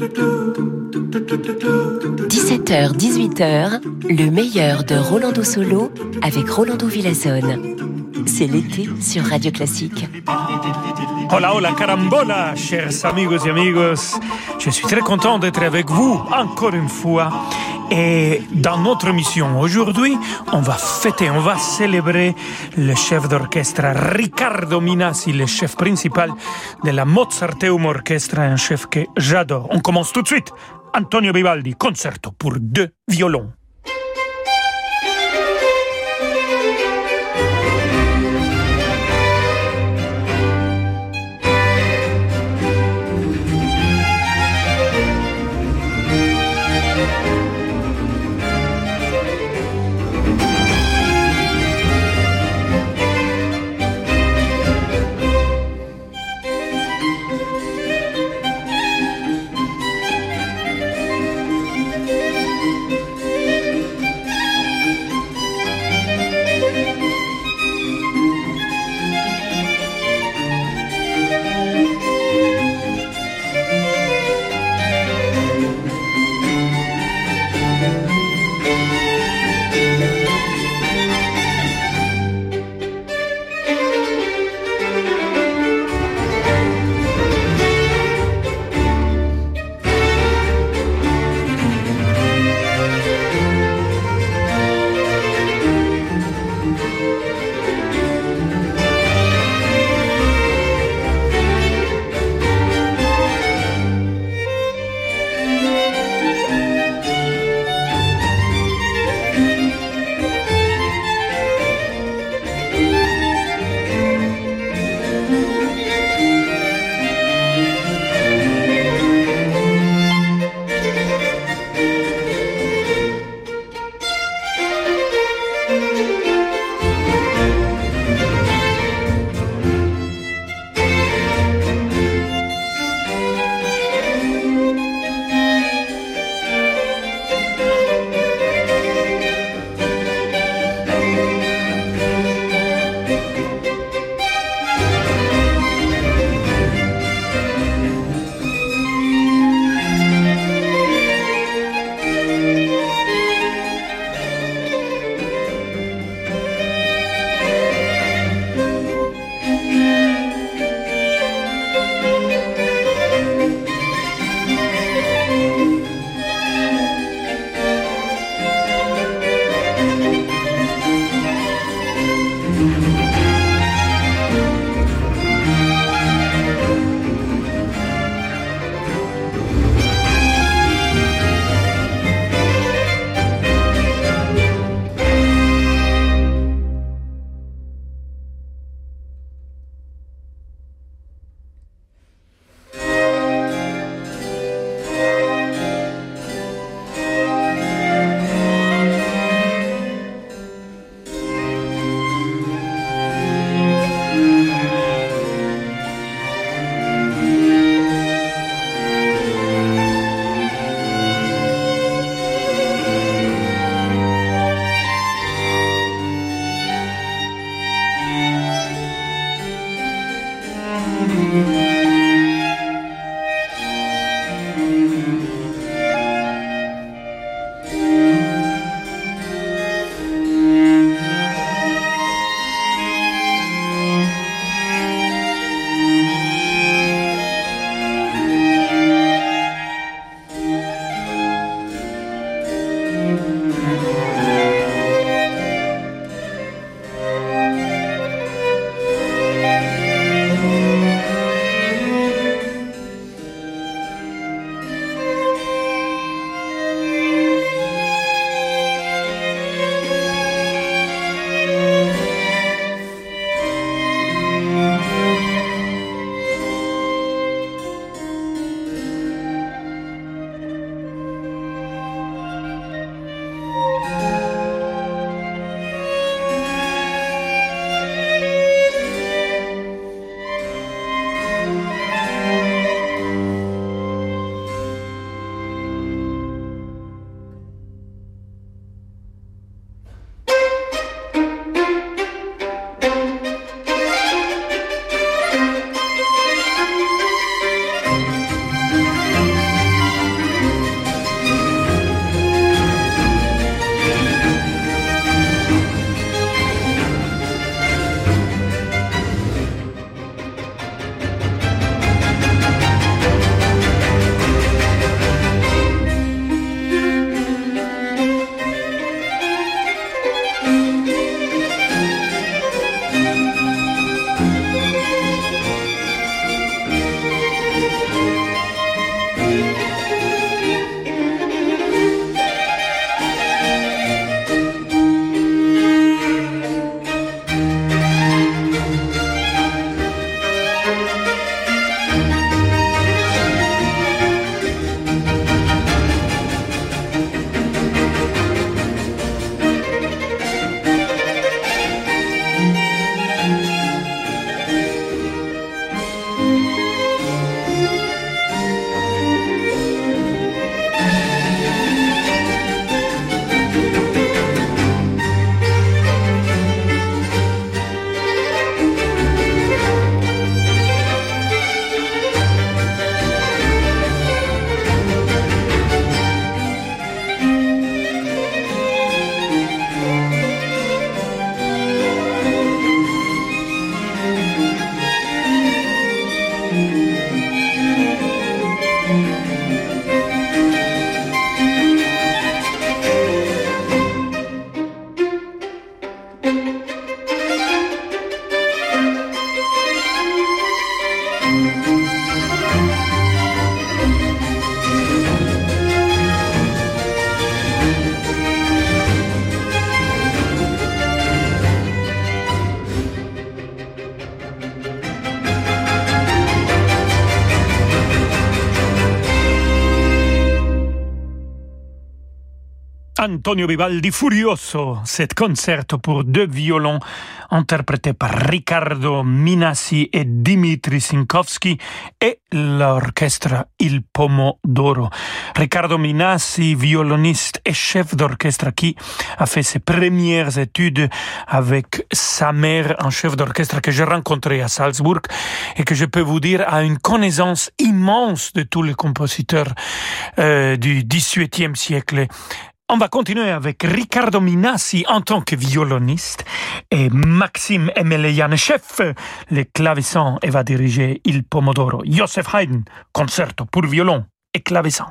17h, 18h, le meilleur de Rolando Solo avec Rolando Villazone. C'est l'été sur Radio Classique. Hola, hola, carambola, chers amigos et amigos. Je suis très content d'être avec vous encore une fois. Et dans notre mission aujourd'hui, on va fêter, on va célébrer le chef d'orchestre Riccardo Minassi, le chef principal de la Mozarteum Orchestra, un chef que j'adore. On commence tout de suite. Antonio Vivaldi, concerto pour deux violons. Antonio Vivaldi Furioso, cet concerto pour deux violons interprété par Riccardo Minassi et Dimitri Sinkowski et l'orchestre Il Pomodoro. Riccardo Minassi, violoniste et chef d'orchestre qui a fait ses premières études avec sa mère, un chef d'orchestre que j'ai rencontré à Salzbourg et que je peux vous dire a une connaissance immense de tous les compositeurs euh, du XVIIIe siècle on va continuer avec Riccardo Minassi en tant que violoniste et Maxime Emelian, le clavecin, et va diriger Il Pomodoro. Joseph Haydn, concerto pour violon et clavecin.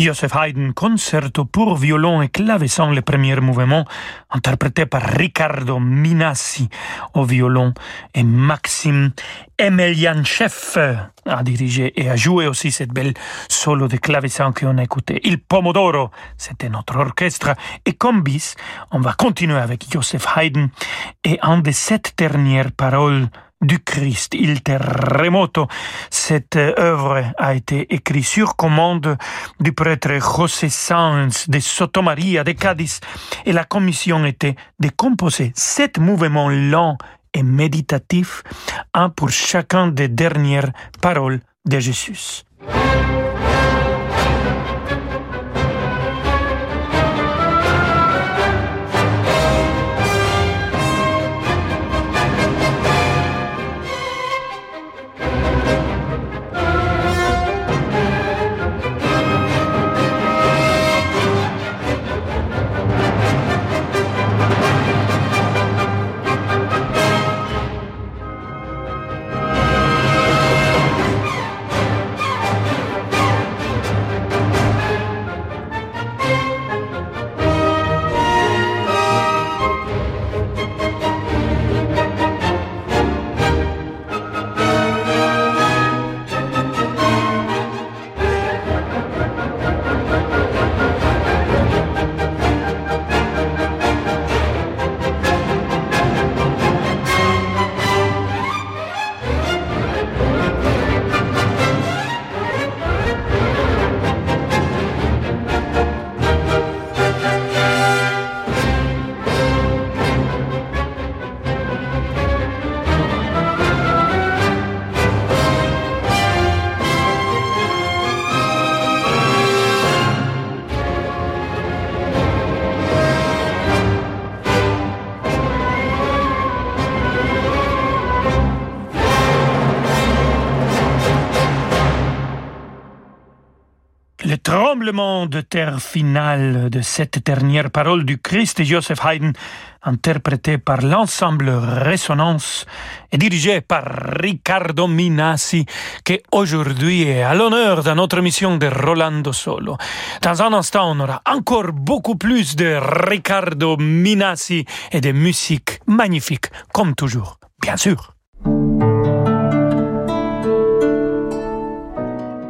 Joseph Haydn, concerto pour violon et clavecin, le premier mouvement, interprété par Riccardo Minassi au violon et Maxime Emelianchev a dirigé et a joué aussi cette belle solo de clavecin qu'on a écouté. Il Pomodoro, c'était notre orchestre. Et comme bis, on va continuer avec Joseph Haydn et un de sept dernières paroles du Christ, Il Terremoto. Cette œuvre a été écrite sur commande du prêtre José Sanz de Sotomaria de Cadiz et la commission était de composer sept mouvements lents et méditatifs, un pour chacun des dernières paroles de Jésus. De terre final de cette dernière parole du Christ Joseph Haydn, interprété par l'ensemble Résonance et dirigé par Riccardo Minassi, qui aujourd'hui est à l'honneur dans notre mission de Rolando Solo. Dans un instant, on aura encore beaucoup plus de Riccardo Minassi et de musique magnifique, comme toujours, bien sûr.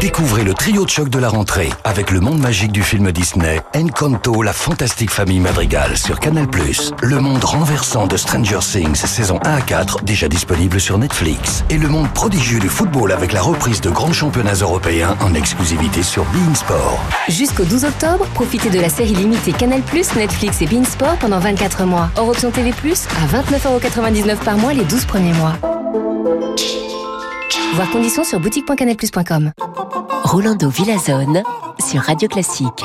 Découvrez le trio de choc de la rentrée avec le monde magique du film Disney, Encanto, la fantastique famille Madrigal sur Canal+. Le monde renversant de Stranger Things, saison 1 à 4, déjà disponible sur Netflix. Et le monde prodigieux du football avec la reprise de grands championnats européens en exclusivité sur Bein Sport. Jusqu'au 12 octobre, profitez de la série limitée Canal+, Netflix et Bein Sport pendant 24 mois. Hors option TV+, à 29,99€ par mois les 12 premiers mois. Voir conditions sur boutique.canalplus.com. Rolando Villazone sur Radio Classique.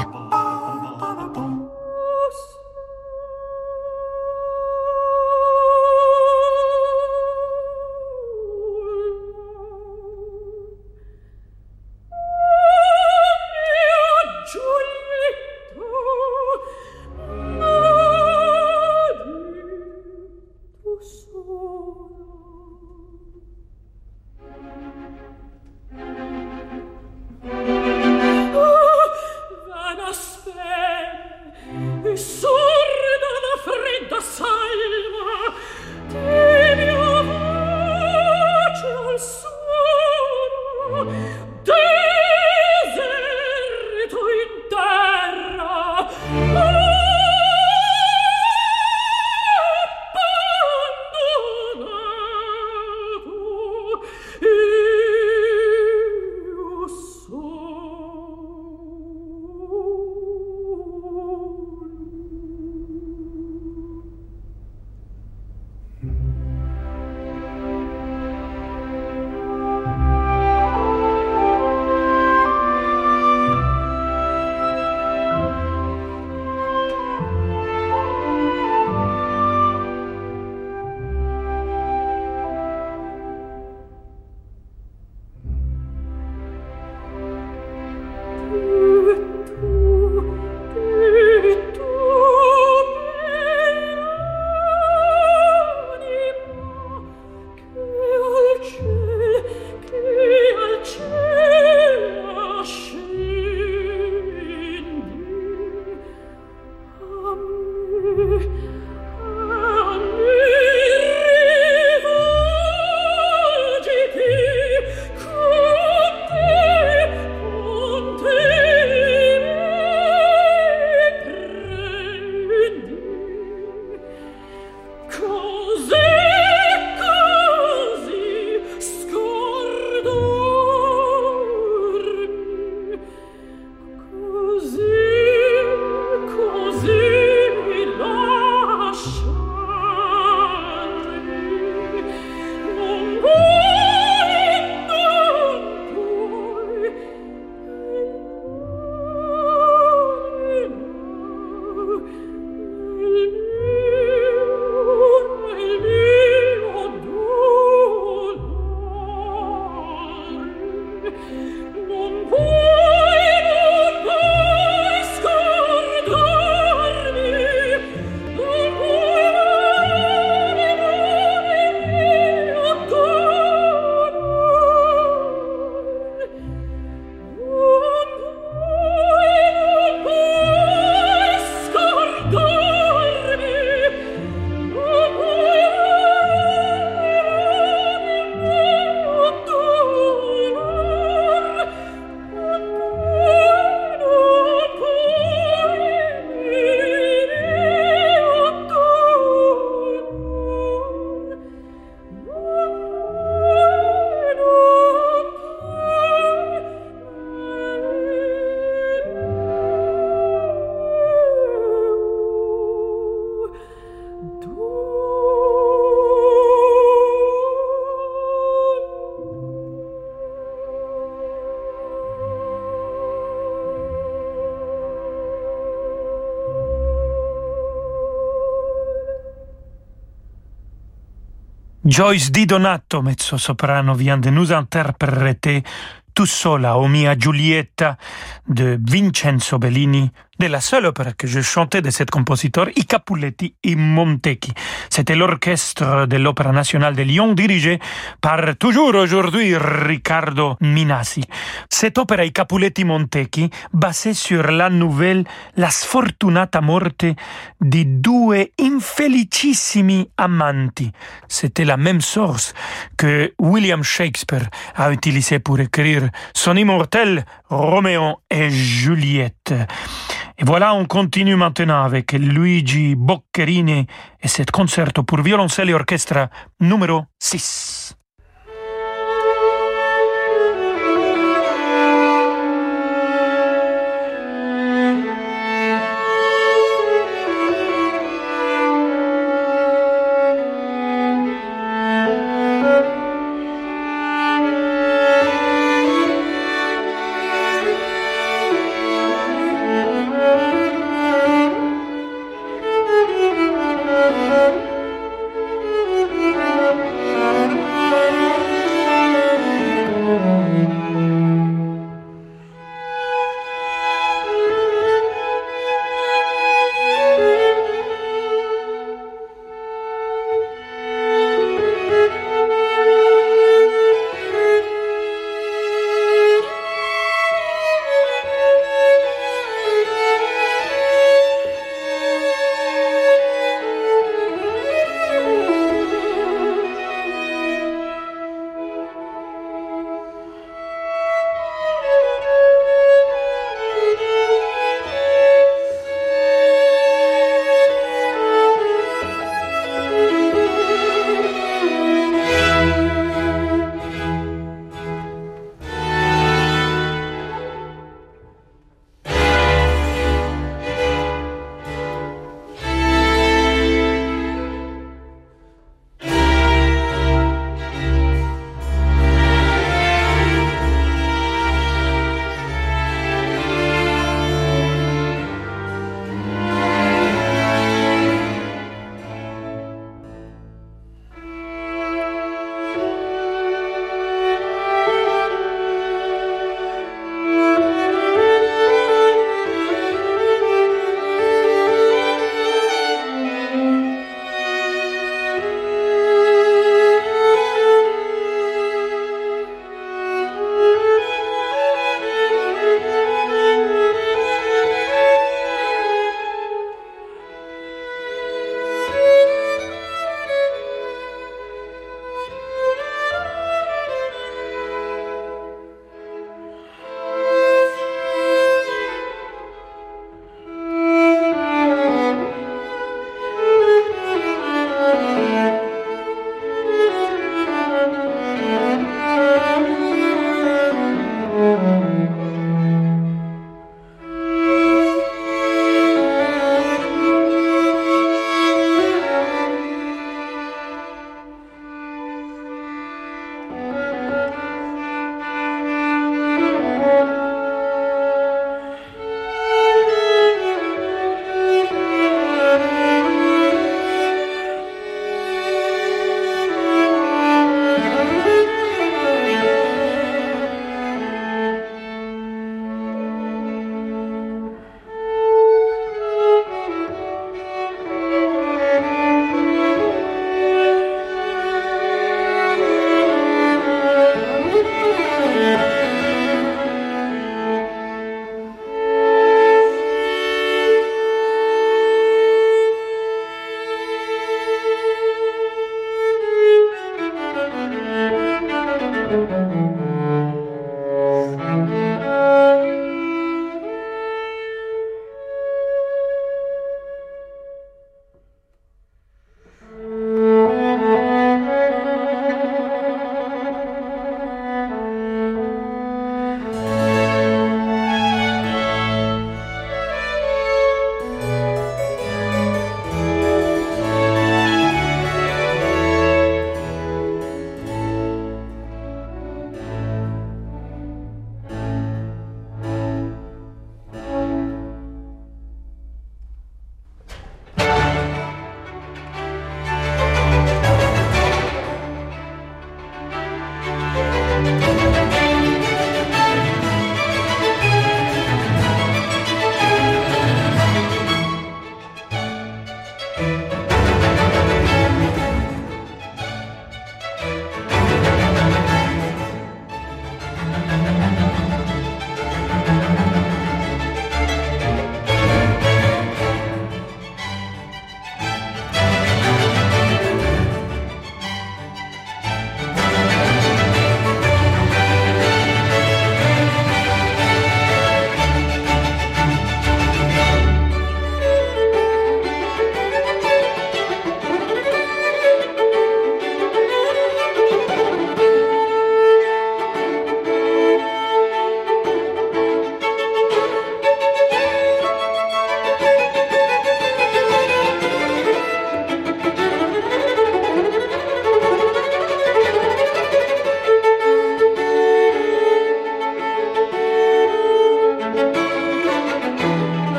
Joyce Di Donato, mezzo-soprano, vient de nous interpréter Tout sola o mia Giulietta de Vincenzo Bellini, de la seule opéra que je chantais de cet compositeur, I Capuletti i Montecchi. C'était l'orchestre de l'Opéra nationale de Lyon dirigé par toujours aujourd'hui Riccardo Minasi. Cette opéra I Capuletti Montecchi, basée sur la nouvelle La sfortunata morte di due infelicissimi amanti. C'était la même source que William Shakespeare a utilisé pour écrire son immortel Roméo et Juliette. Et voilà, on continue maintenant avec Luigi Boccherini et cet concerto pour violoncelle et orchestre numéro 6.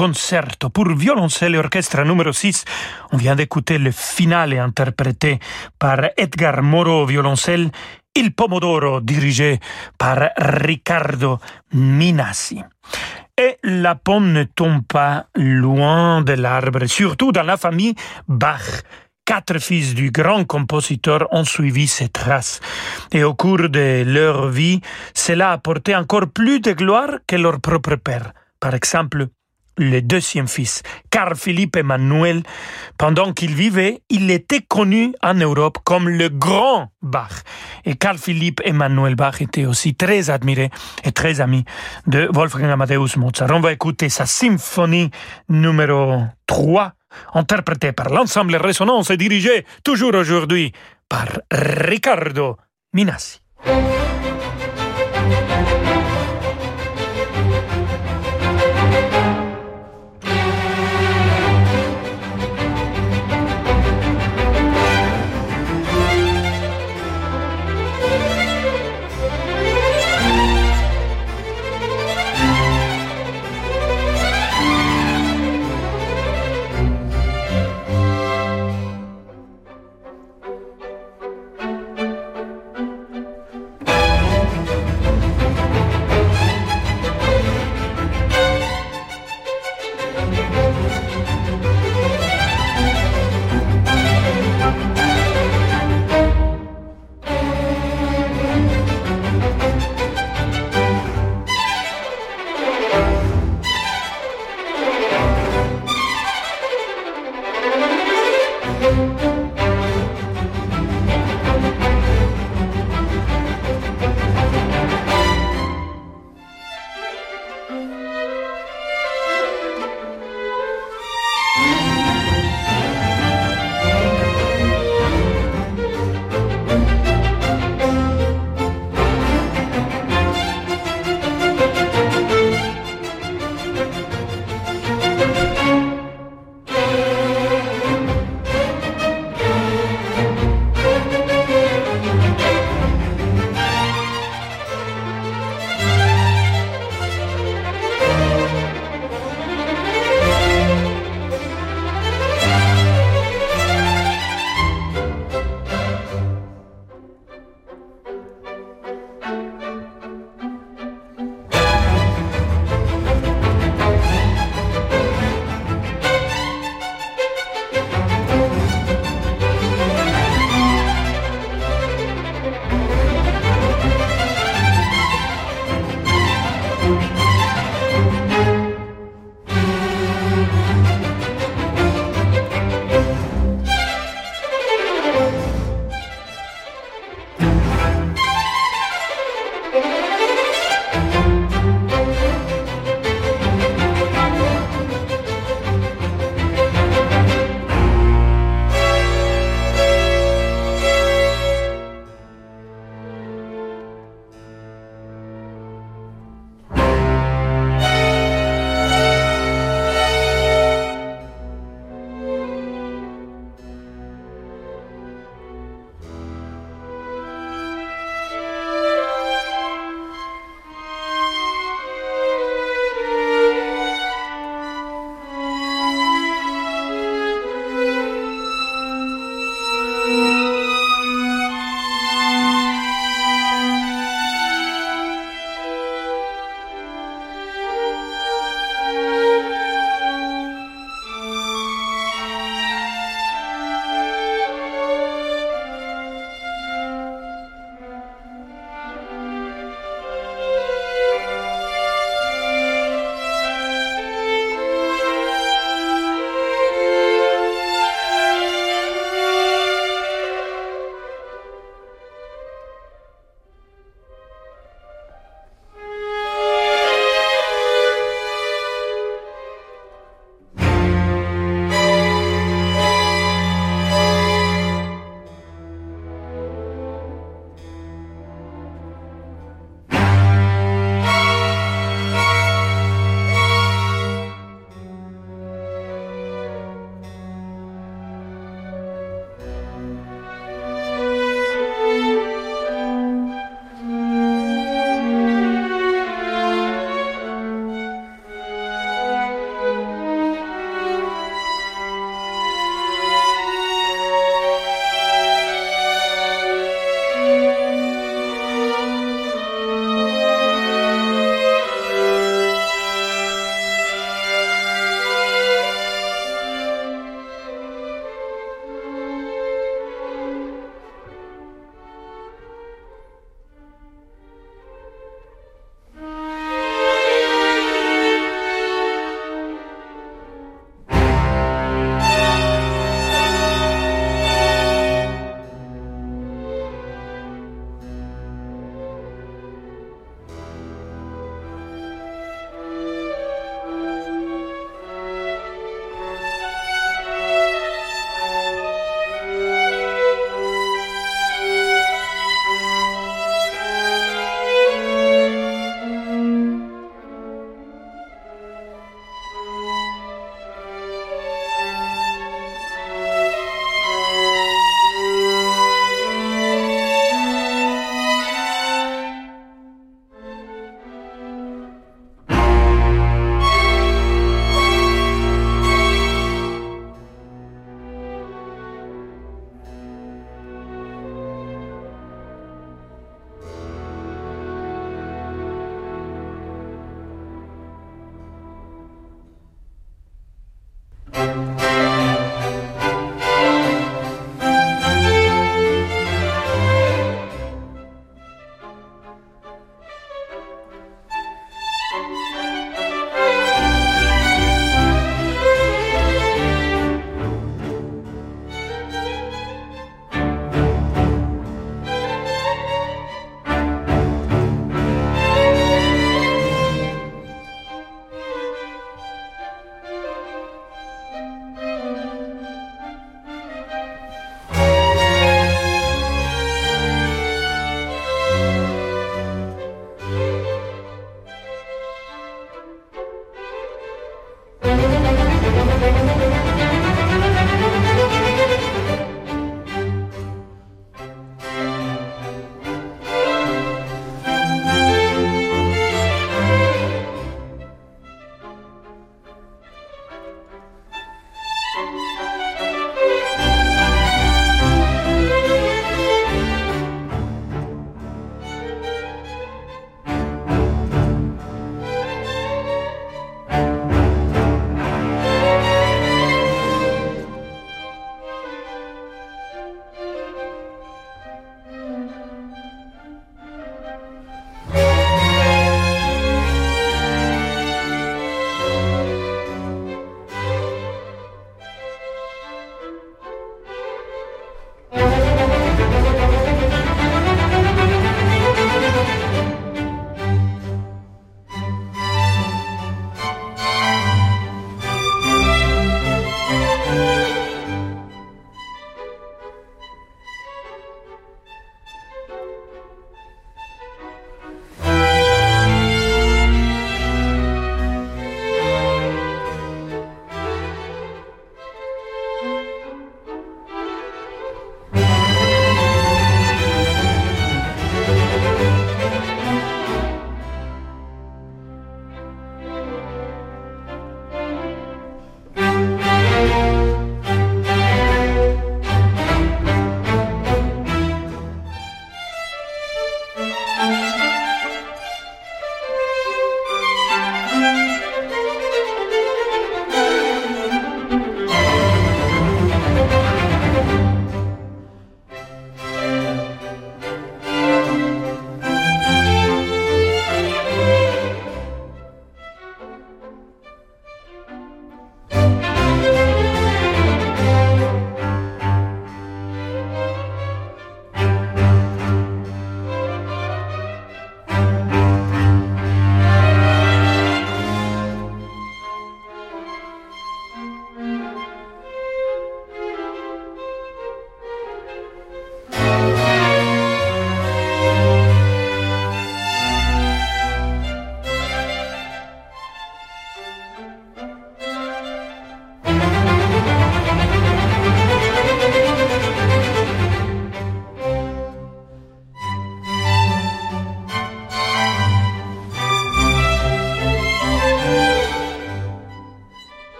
Concerto pour violoncelle et orchestre numéro 6. On vient d'écouter le finale interprété par Edgar Moro, violoncelle, Il Pomodoro, dirigé par Riccardo Minassi. Et la pomme ne tombe pas loin de l'arbre, surtout dans la famille Bach. Quatre fils du grand compositeur ont suivi ses traces. Et au cours de leur vie, cela a apporté encore plus de gloire que leur propre père. Par exemple, le deuxième fils, Carl Philippe Emmanuel, pendant qu'il vivait, il était connu en Europe comme le grand Bach. Et Carl Philippe Emmanuel Bach était aussi très admiré et très ami de Wolfgang Amadeus Mozart. On va écouter sa symphonie numéro 3 interprété par l'ensemble Résonance et dirigé toujours aujourd'hui par Riccardo Minassi.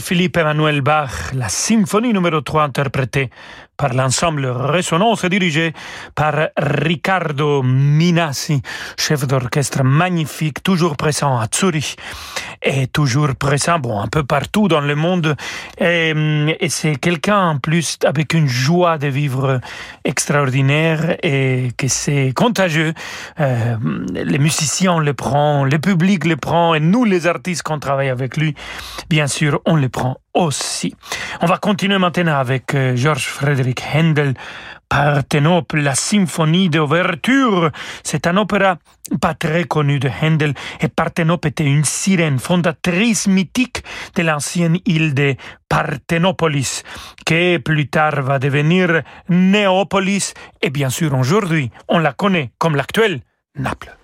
Philippe Emmanuel Bach, la symphonie numéro 3 interprétée par l'ensemble Résonance dirigé par Riccardo Minassi, chef d'orchestre magnifique, toujours présent à Zurich et toujours présent bon, un peu partout dans le monde. Et, et c'est quelqu'un en plus avec une joie de vivre extraordinaire et que c'est contagieux. Euh, les musiciens le prend, le public le prend et nous les artistes qu'on travaille avec lui, bien sûr, on le prend aussi. On va continuer maintenant avec euh, Georges Frédéric Händel, Parthenope, la symphonie d'ouverture. C'est un opéra pas très connu de Händel et Parthenope était une sirène fondatrice mythique de l'ancienne île de Parthénopolis, qui plus tard va devenir Néopolis et bien sûr aujourd'hui on la connaît comme l'actuelle Naples.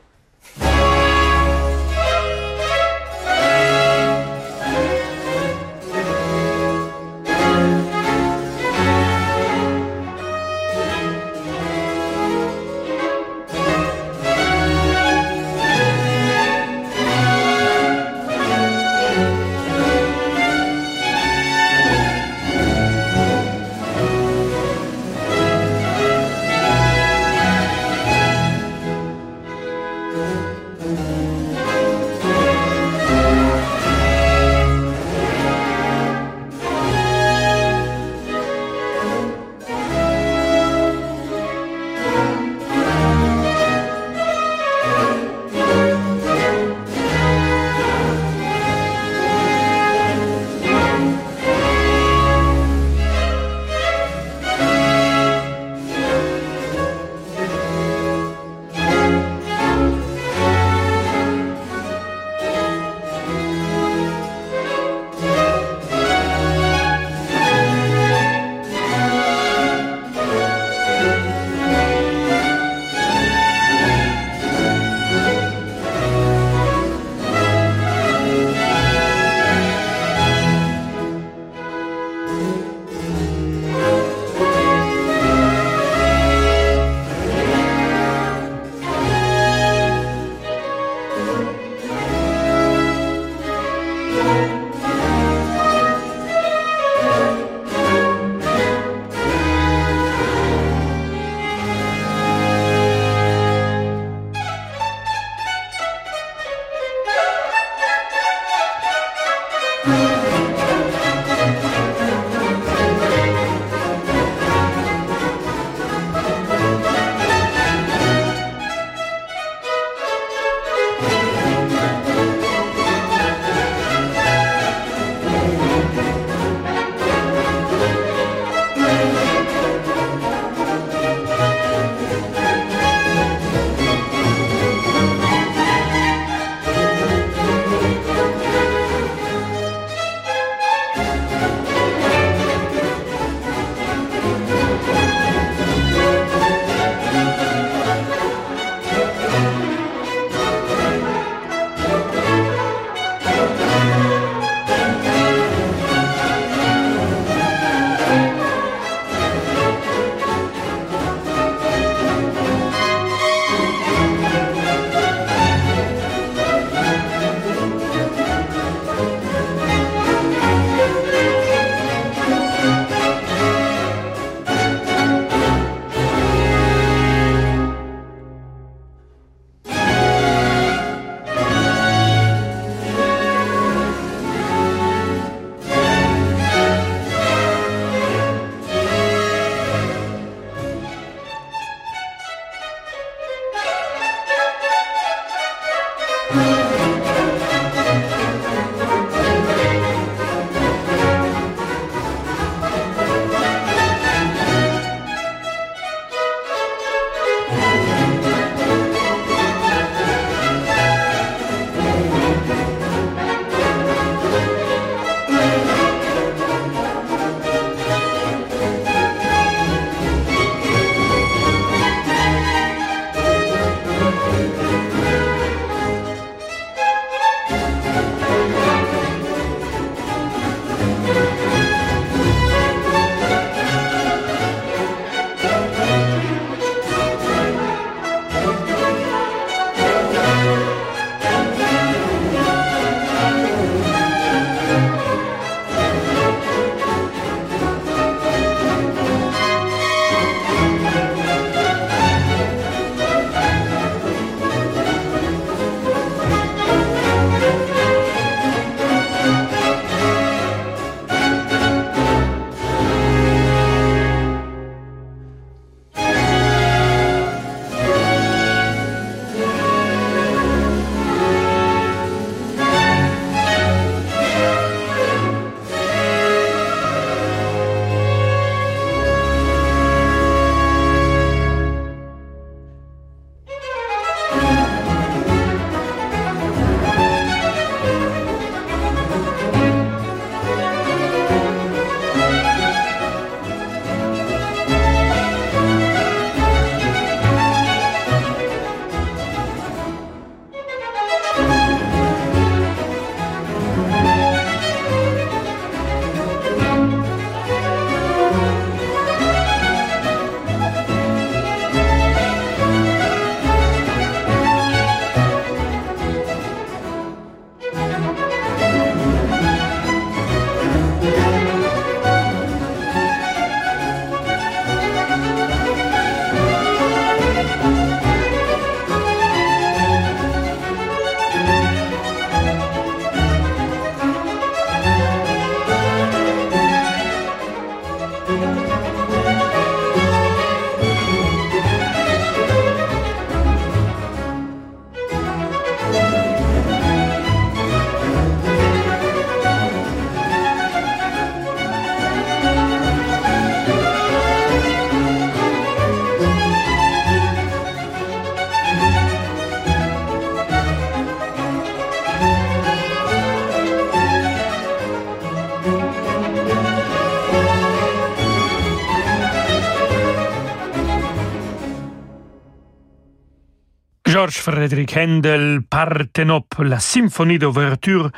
Frédéric Handel, Partenope, la symphonie d'ouverture,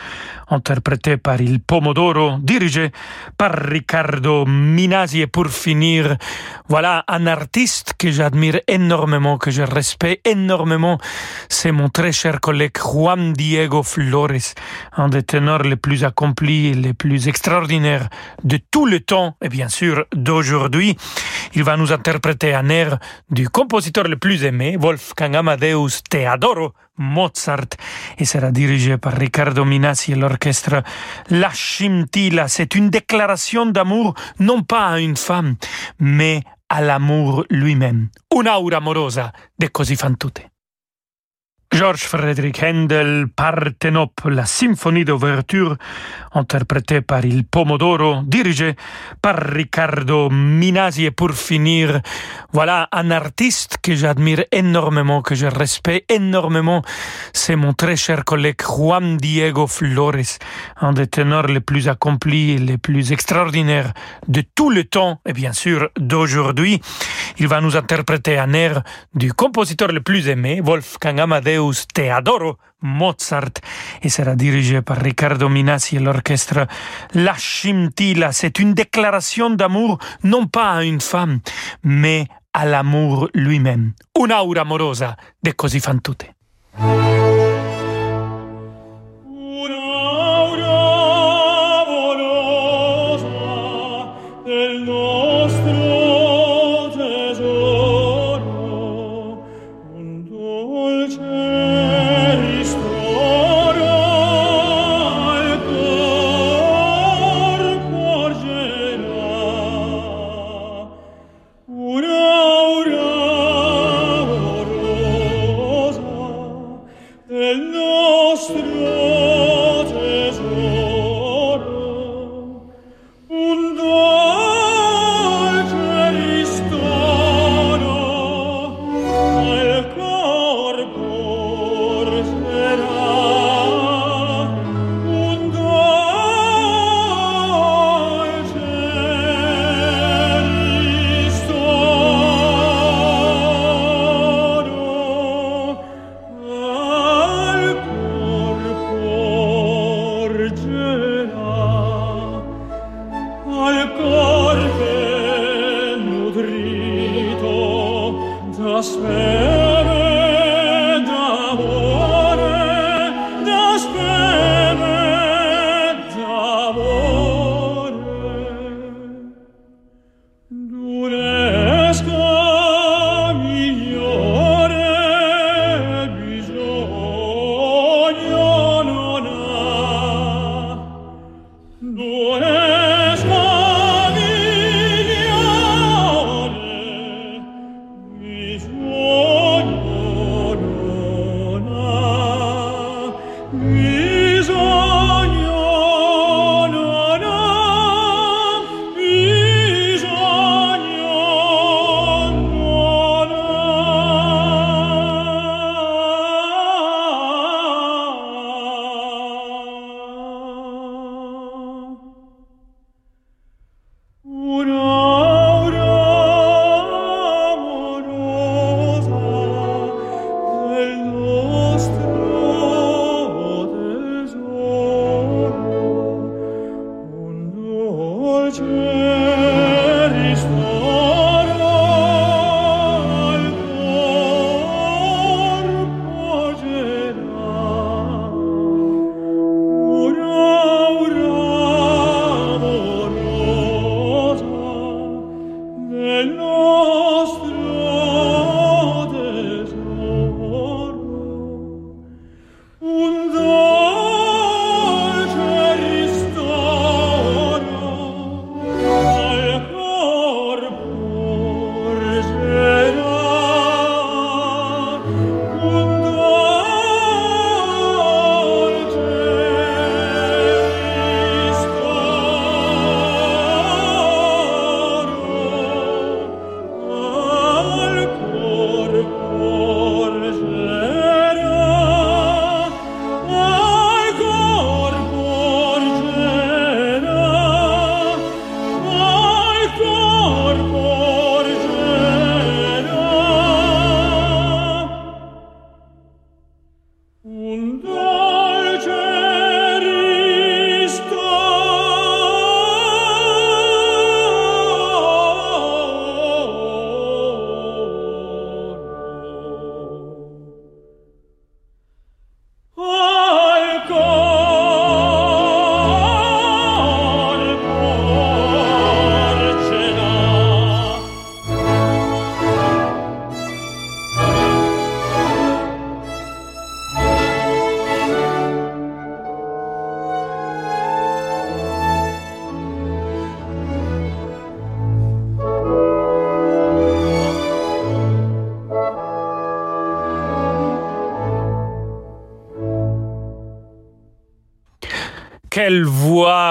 interprétée par Il Pomodoro, dirigée par Riccardo Minasi. Et pour finir, voilà un artiste que j'admire énormément, que je respecte énormément. C'est mon très cher collègue Juan Diego Flores, un des ténors les plus accomplis et les plus extraordinaires de tout le temps, et bien sûr d'aujourd'hui. Il va nous interpréter un air du compositeur le plus aimé, Wolfgang Amadeus Te Adoro, Mozart, et sera dirigé par Riccardo Minassi et l'orchestre La Scintilla. C'est une déclaration d'amour non pas à une femme, mais à l'amour lui-même. Un'aura amorosa de Così fan. Georges Frédéric Handel, Partenope, la symphonie d'ouverture, interprétée par Il Pomodoro, dirigée par Riccardo Minasi. Et pour finir, voilà un artiste que j'admire énormément, que je respecte énormément. C'est mon très cher collègue Juan Diego Flores, un des ténors les plus accomplis et les plus extraordinaires de tout le temps, et bien sûr d'aujourd'hui. Il va nous interpréter un air du compositeur le plus aimé, Wolfgang Amadeus Te Adoro, Mozart, et sera dirigé par Riccardo Minassi et l'orchestre La Scintilla. C'est une déclaration d'amour non pas à une femme, mais à l'amour lui-même. Un'aura amorosa de Così fan tutte.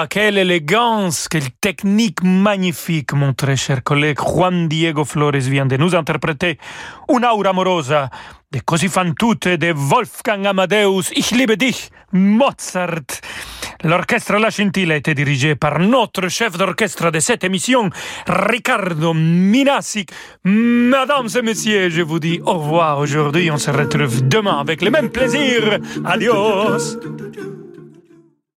Quelle élégance, quelle technique magnifique, mon très cher collègue Juan Diego Flores vient de nous interpréter une aura amorosa de Così fan tutte de Wolfgang Amadeus, Ich liebe dich, Mozart. L'orchestre La Scintille a été dirigé par notre chef d'orchestre de cette émission, Ricardo Minasic. Mesdames et messieurs, je vous dis au revoir aujourd'hui. On se retrouve demain avec le même plaisir. Adios.